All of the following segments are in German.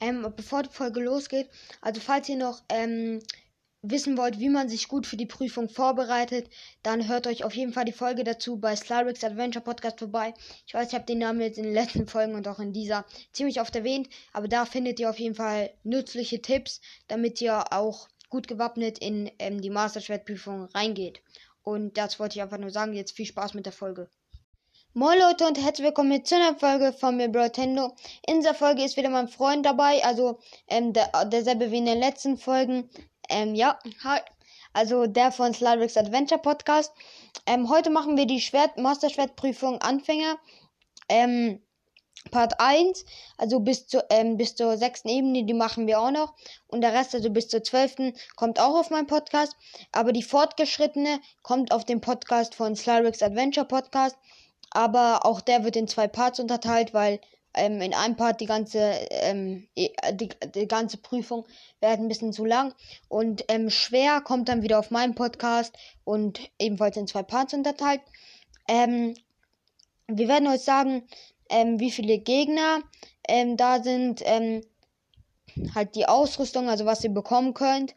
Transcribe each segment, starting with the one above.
Ähm, bevor die Folge losgeht, also falls ihr noch ähm, wissen wollt, wie man sich gut für die Prüfung vorbereitet, dann hört euch auf jeden Fall die Folge dazu bei Slyrix Adventure Podcast vorbei. Ich weiß, ich habe den Namen jetzt in den letzten Folgen und auch in dieser ziemlich oft erwähnt, aber da findet ihr auf jeden Fall nützliche Tipps, damit ihr auch gut gewappnet in ähm, die Masterschwertprüfung reingeht. Und das wollte ich einfach nur sagen. Jetzt viel Spaß mit der Folge. Moin Leute und herzlich willkommen zu einer Folge von mir Brotendo. In dieser Folge ist wieder mein Freund dabei, also ähm, der, derselbe wie in den letzten Folgen. Ähm, ja, hi. Also der von Slyrix Adventure Podcast. Ähm, heute machen wir die Schwert Masterschwertprüfung Anfänger. Ähm, Part 1, also bis, zu, ähm, bis zur sechsten Ebene, die machen wir auch noch. Und der Rest, also bis zur zwölften, kommt auch auf meinen Podcast. Aber die fortgeschrittene kommt auf den Podcast von Slyrix Adventure Podcast. Aber auch der wird in zwei Parts unterteilt, weil ähm, in einem Part die ganze, ähm, die, die, ganze Prüfung wäre ein bisschen zu lang. Und ähm, schwer kommt dann wieder auf meinen Podcast und ebenfalls in zwei Parts unterteilt. Ähm, wir werden euch sagen, ähm, wie viele Gegner ähm, da sind, halt die Ausrüstung, also was ihr bekommen könnt.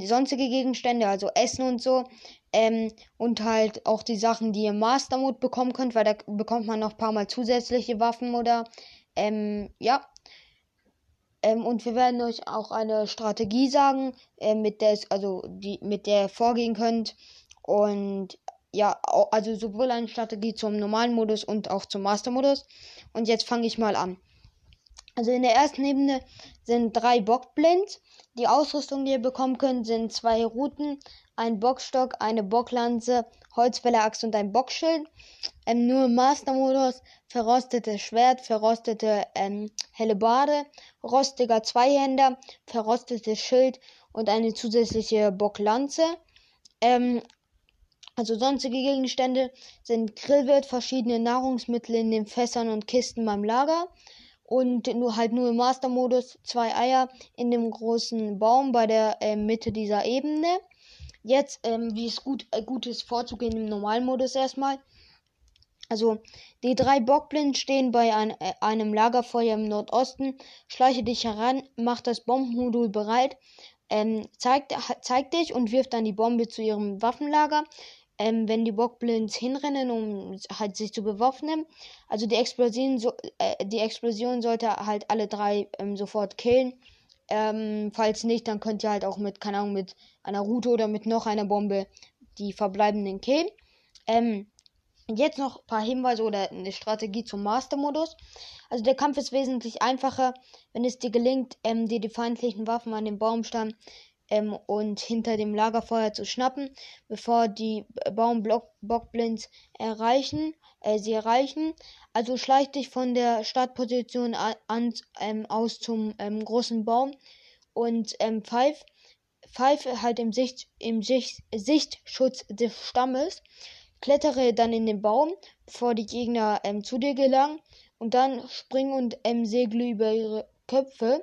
sonstige Gegenstände, also Essen und so. Ähm, und halt auch die Sachen, die ihr Master Mode bekommen könnt, weil da bekommt man noch ein paar Mal zusätzliche Waffen oder ähm, ja. Ähm, und wir werden euch auch eine Strategie sagen, äh, mit der also die, mit der ihr vorgehen könnt. Und ja, also sowohl eine Strategie zum normalen Modus und auch zum Master Modus. Und jetzt fange ich mal an. Also in der ersten Ebene sind drei Bockblinds. Die Ausrüstung, die ihr bekommen könnt, sind zwei Routen, ein Bockstock, eine Bocklanze, Holzfälleraxt und ein Bockschild. Ähm, nur im Master-Modus verrostetes Schwert, verrostete ähm, Hellebarde, rostiger Zweihänder, verrostetes Schild und eine zusätzliche Bocklanze. Ähm, also sonstige Gegenstände sind Grillwirt, verschiedene Nahrungsmittel in den Fässern und Kisten beim Lager und nur halt nur im Master-Modus zwei Eier in dem großen Baum bei der äh, Mitte dieser Ebene. Jetzt, ähm, wie es gut, äh, gut ist, vorzugehen im Normalmodus erstmal. Also, die drei Bockblind stehen bei ein, äh, einem Lagerfeuer im Nordosten. Schleiche dich heran, mach das Bombenmodul bereit, ähm, zeig, zeig dich und wirf dann die Bombe zu ihrem Waffenlager ähm, wenn die Bockblinds hinrennen, um halt sich zu bewaffnen. Also die Explosion, so, äh, die Explosion sollte halt alle drei ähm, sofort killen. Ähm, falls nicht, dann könnt ihr halt auch mit, keine Ahnung, mit einer Route oder mit noch einer Bombe die verbleibenden killen. Ähm, jetzt noch ein paar Hinweise oder eine Strategie zum Master-Modus. Also der Kampf ist wesentlich einfacher, wenn es dir gelingt, ähm, dir die feindlichen Waffen an den Baumstamm ähm, und hinter dem Lagerfeuer zu schnappen, bevor die Baumbockblinds erreichen, äh, sie erreichen. Also schleich dich von der Startposition an ähm, aus zum ähm, großen Baum und ähm, pfeif, pfeif halt im, Sicht, im Sicht, Sichtschutz des Stammes. Klettere dann in den Baum, bevor die Gegner ähm, zu dir gelangen. Und dann spring und ähm, segle über ihre Köpfe.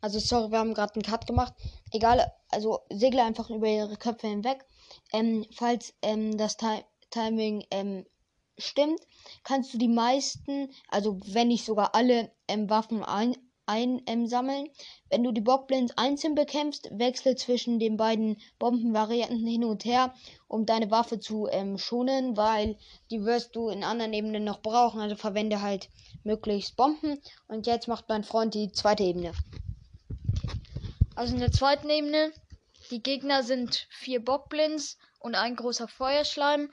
Also sorry, wir haben gerade einen Cut gemacht. Egal, also segle einfach über ihre Köpfe hinweg. Ähm, falls ähm, das Ti Timing ähm, stimmt, kannst du die meisten, also wenn nicht sogar alle ähm, Waffen ein einsammeln. Ähm, wenn du die Bockblends einzeln bekämpfst, wechsle zwischen den beiden Bombenvarianten hin und her, um deine Waffe zu ähm, schonen, weil die wirst du in anderen Ebenen noch brauchen. Also verwende halt möglichst Bomben. Und jetzt macht mein Freund die zweite Ebene. Also in der zweiten Ebene, die Gegner sind vier Bockblinds und ein großer Feuerschleim.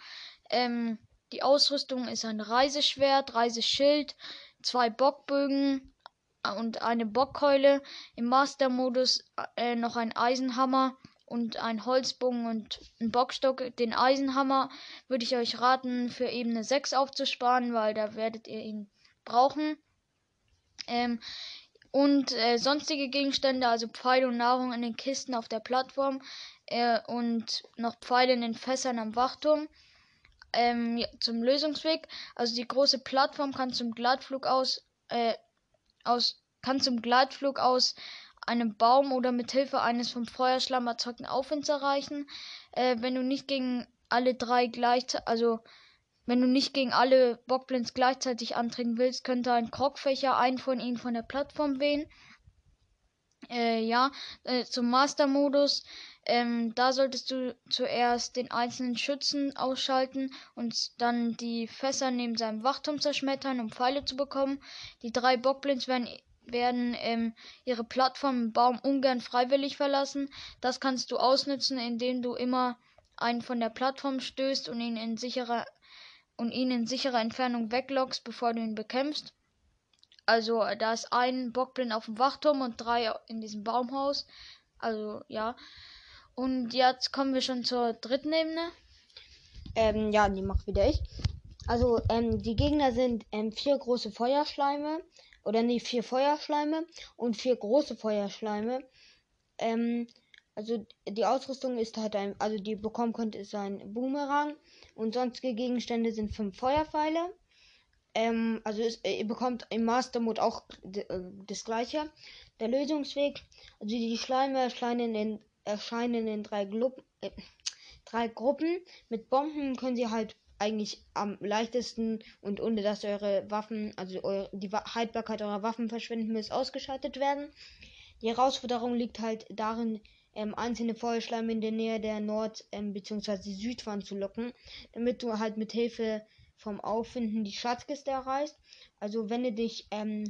Ähm, die Ausrüstung ist ein Reiseschwert, Reiseschild, zwei Bockbögen und eine Bockkeule. Im Master-Modus äh, noch ein Eisenhammer und ein Holzbogen und ein Bockstock. Den Eisenhammer würde ich euch raten, für Ebene 6 aufzusparen, weil da werdet ihr ihn brauchen. Ähm, und äh, sonstige Gegenstände, also Pfeile und Nahrung in den Kisten auf der Plattform äh, und noch Pfeile in den Fässern am Wachturm. Ähm, ja, zum Lösungsweg. Also die große Plattform kann zum Gleitflug aus, äh, aus kann zum Gleitflug aus einem Baum oder mit Hilfe eines vom Feuerschlamm erzeugten Aufwinds erreichen. Äh, wenn du nicht gegen alle drei gleich, also wenn du nicht gegen alle Bockblins gleichzeitig antreten willst, könnte ein Krogfächer einen von ihnen von der Plattform wehen. Äh, ja, äh, zum Master-Modus. Ähm, da solltest du zuerst den einzelnen Schützen ausschalten und dann die Fässer neben seinem Wachturm zerschmettern, um Pfeile zu bekommen. Die drei Bockblins werden, werden ähm, ihre Plattform im Baum ungern freiwillig verlassen. Das kannst du ausnutzen, indem du immer einen von der Plattform stößt und ihn in sicherer und ihn in sicherer Entfernung weglockst, bevor du ihn bekämpfst. Also da ist ein Bockblind auf dem Wachturm und drei in diesem Baumhaus. Also ja. Und jetzt kommen wir schon zur dritten Ebene. Ähm, ja, die macht wieder ich. Also ähm, die Gegner sind ähm, vier große Feuerschleime. Oder nee, vier Feuerschleime und vier große Feuerschleime. Ähm, also die Ausrüstung ist halt ein, also die bekommen könnt, ist ein Boomerang und sonstige Gegenstände sind fünf Feuerpfeile. Ähm, also ist, ihr bekommt im Master Mode auch äh, das gleiche. Der Lösungsweg, also die Schleime erscheinen in, erscheinen in drei, Glup, äh, drei Gruppen. Mit Bomben können sie halt eigentlich am leichtesten und ohne dass eure Waffen, also eure, die Haltbarkeit eurer Waffen verschwinden muss, ausgeschaltet werden. Die Herausforderung liegt halt darin, ähm, einzelne Feuerschleim in der Nähe der Nord- ähm, bzw. Südwand zu locken, damit du halt mit Hilfe vom Auffinden die Schatzkiste erreichst. Also wende dich ähm,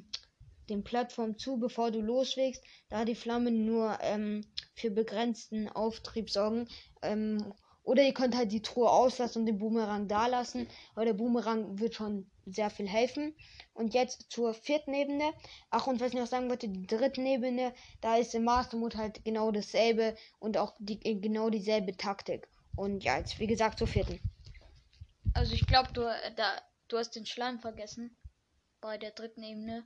den Plattform zu, bevor du loslegst, da die Flammen nur ähm, für begrenzten Auftrieb sorgen. Ähm, oder ihr könnt halt die Truhe auslassen und den Boomerang da lassen, aber der Boomerang wird schon sehr viel helfen. Und jetzt zur vierten Ebene. Ach, und was ich noch sagen wollte, die dritte Ebene, da ist im Master Mode halt genau dasselbe und auch die, genau dieselbe Taktik. Und ja, jetzt wie gesagt zur vierten. Also ich glaube, du, da, du hast den Schleim vergessen bei der dritten Ebene.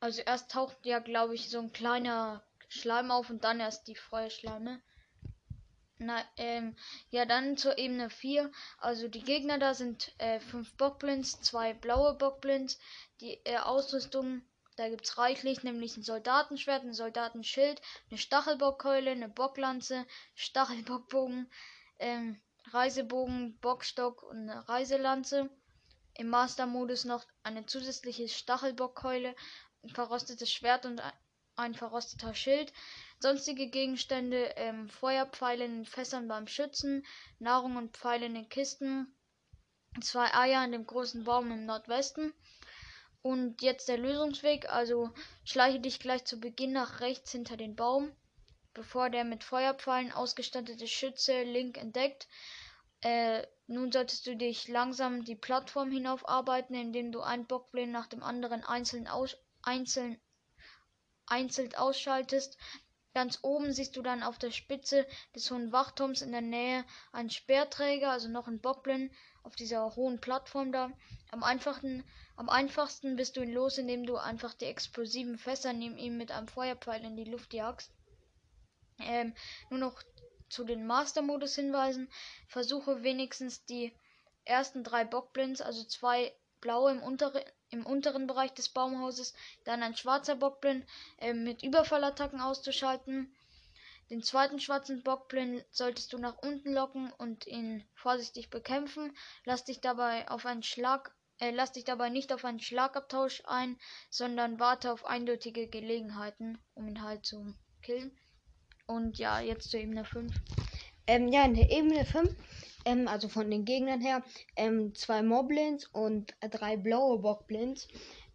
Also erst taucht ja, glaube ich, so ein kleiner Schleim auf und dann erst die Feuerschleime. Na, ähm, ja, dann zur Ebene 4. Also die Gegner da sind äh, fünf Bockblinds, zwei blaue Bockblinds. Die äh, Ausrüstung, da gibt es reichlich, nämlich ein Soldatenschwert, ein Soldatenschild, eine Stachelbockkeule, eine Bocklanze, Stachelbockbogen, ähm, Reisebogen, Bockstock und eine Reiselanze. Im Master-Modus noch eine zusätzliche Stachelbockkeule, ein verrostetes Schwert und ein verrosteter Schild. Sonstige Gegenstände, ähm, Feuerpfeile in Fässern beim Schützen, Nahrung und Pfeile in den Kisten, zwei Eier in dem großen Baum im Nordwesten. Und jetzt der Lösungsweg, also schleiche dich gleich zu Beginn nach rechts hinter den Baum, bevor der mit Feuerpfeilen ausgestattete Schütze Link entdeckt. Äh, nun solltest du dich langsam die Plattform hinaufarbeiten, indem du ein Bockblin nach dem anderen einzeln, aus, einzeln, einzeln ausschaltest. Ganz oben siehst du dann auf der Spitze des hohen Wachturms in der Nähe einen Speerträger, also noch ein Bockblin auf dieser hohen Plattform da. Am einfachsten, am einfachsten bist du ihn los, indem du einfach die explosiven Fässer neben ihm mit einem Feuerpfeil in die Luft jagst. Ähm, nur noch zu den Master-Modus hinweisen. Versuche wenigstens die ersten drei Bockblins, also zwei blaue im unteren im unteren Bereich des Baumhauses dann ein schwarzer Bockblind äh, mit Überfallattacken auszuschalten. Den zweiten schwarzen Bockblind solltest du nach unten locken und ihn vorsichtig bekämpfen. Lass dich dabei auf einen Schlag äh, lass dich dabei nicht auf einen Schlagabtausch ein, sondern warte auf eindeutige Gelegenheiten, um ihn halt zu killen. Und ja, jetzt zur Ebene 5. Ähm, ja, in der Ebene 5 ähm, also von den Gegnern her, ähm, zwei Moblins und drei blaue Bockblins.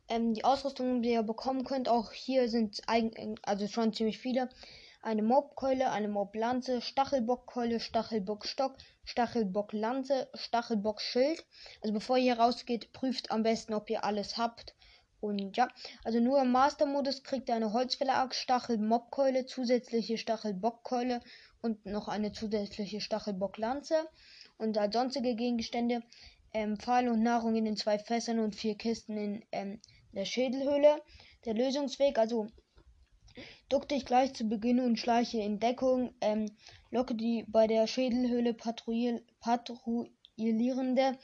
Ähm, die Ausrüstung, die ihr bekommen könnt, auch hier sind also schon ziemlich viele. Eine Mobkeule, eine Moblanze, Stachelbockkeule, Stachelbockstock, Stachelbocklanze, Stachelbockschild. Also bevor ihr rausgeht, prüft am besten, ob ihr alles habt. Und ja, also nur im Master-Modus kriegt ihr eine Holzfäller-Axt, Stachel-Mobkeule, zusätzliche Stachelbockkeule und noch eine zusätzliche Stachelbocklanze und sonstige Gegenstände ähm, Pfeile und Nahrung in den zwei Fässern und vier Kisten in ähm, der Schädelhöhle. Der Lösungsweg, also duck dich gleich zu Beginn und schleiche in Deckung, ähm, locke die bei der Schädelhöhle patrouill patrouillierende,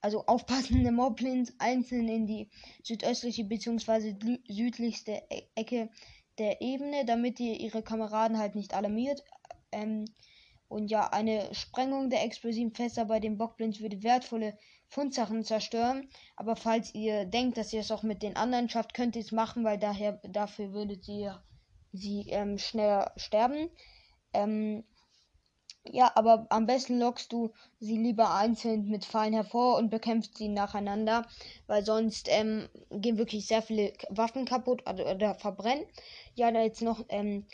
also aufpassende Moblins einzeln in die südöstliche bzw. südlichste e-, Ecke der Ebene, damit ihr ihre Kameraden halt nicht alarmiert. Ähm, und ja, eine Sprengung der explosiven Fässer bei den Bockblins würde wertvolle Fundsachen zerstören. Aber falls ihr denkt, dass ihr es auch mit den anderen schafft, könnt ihr es machen, weil daher dafür würdet ihr sie ähm, schneller sterben. Ähm, ja, aber am besten lockst du sie lieber einzeln mit Fallen hervor und bekämpfst sie nacheinander, weil sonst ähm, gehen wirklich sehr viele Waffen kaputt oder, oder verbrennen. Ja, da jetzt noch ähm,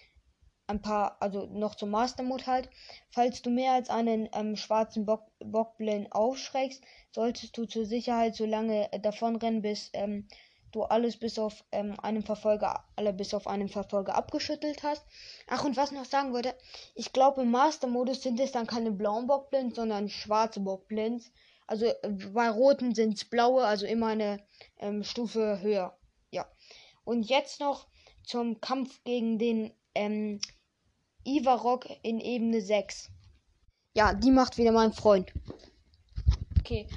ein paar, also noch zum Master Mode halt. Falls du mehr als einen ähm, schwarzen Bock, Bockblin aufschreckst, solltest du zur Sicherheit so lange äh, davonrennen, bis ähm, du alles bis auf ähm, einen Verfolger, alle bis auf einen Verfolger abgeschüttelt hast. Ach, und was noch sagen wollte, ich glaube im Master-Modus sind es dann keine blauen Bockblins, sondern schwarze Bockblins. Also äh, bei roten sind es blaue, also immer eine ähm, Stufe höher. Ja. Und jetzt noch zum Kampf gegen den ähm, Ivarok in Ebene 6. Ja, die macht wieder mein Freund. Okay.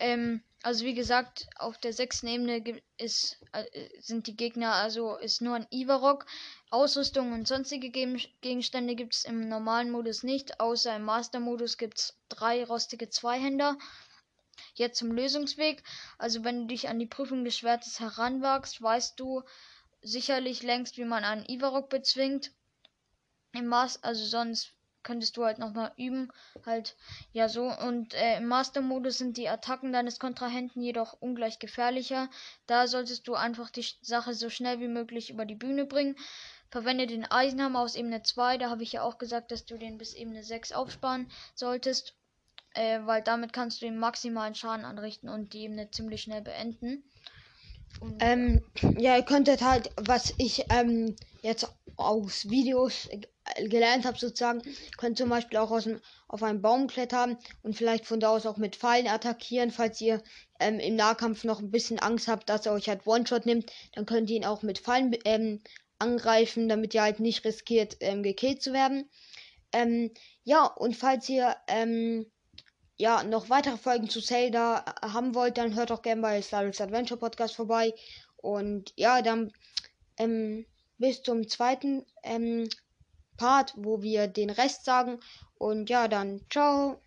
Ähm, also wie gesagt, auf der sechsten Ebene ist, äh, sind die Gegner, also ist nur ein Ivarok. Ausrüstung und sonstige Gegenstände gibt es im normalen Modus nicht, außer im Master-Modus gibt es drei rostige Zweihänder. Jetzt zum Lösungsweg. Also wenn du dich an die Prüfung des Schwertes heranwagst, weißt du sicherlich längst, wie man einen Ivarok bezwingt. Im Master, also sonst könntest du halt nochmal üben. Halt, ja, so. Und äh, im Master-Modus sind die Attacken deines Kontrahenten jedoch ungleich gefährlicher. Da solltest du einfach die Sache so schnell wie möglich über die Bühne bringen. Verwende den Eisenhammer aus Ebene 2. Da habe ich ja auch gesagt, dass du den bis Ebene 6 aufsparen solltest. Äh, weil damit kannst du den maximalen Schaden anrichten und die Ebene ziemlich schnell beenden. Und, ähm, ja, ihr könntet halt, was ich ähm, jetzt aus Videos gelernt habe sozusagen, könnt zum Beispiel auch aus dem, auf einen Baum klettern und vielleicht von da aus auch mit Pfeilen attackieren. Falls ihr ähm, im Nahkampf noch ein bisschen Angst habt, dass er euch halt One-Shot nimmt, dann könnt ihr ihn auch mit Pfeilen ähm, angreifen, damit ihr halt nicht riskiert, ähm, gekillt zu werden. Ähm, ja, und falls ihr ähm, ja noch weitere Folgen zu Zelda haben wollt, dann hört auch gerne bei Star Wars Adventure Podcast vorbei. Und ja, dann ähm, bis zum zweiten Part, wo wir den Rest sagen. Und ja, dann ciao.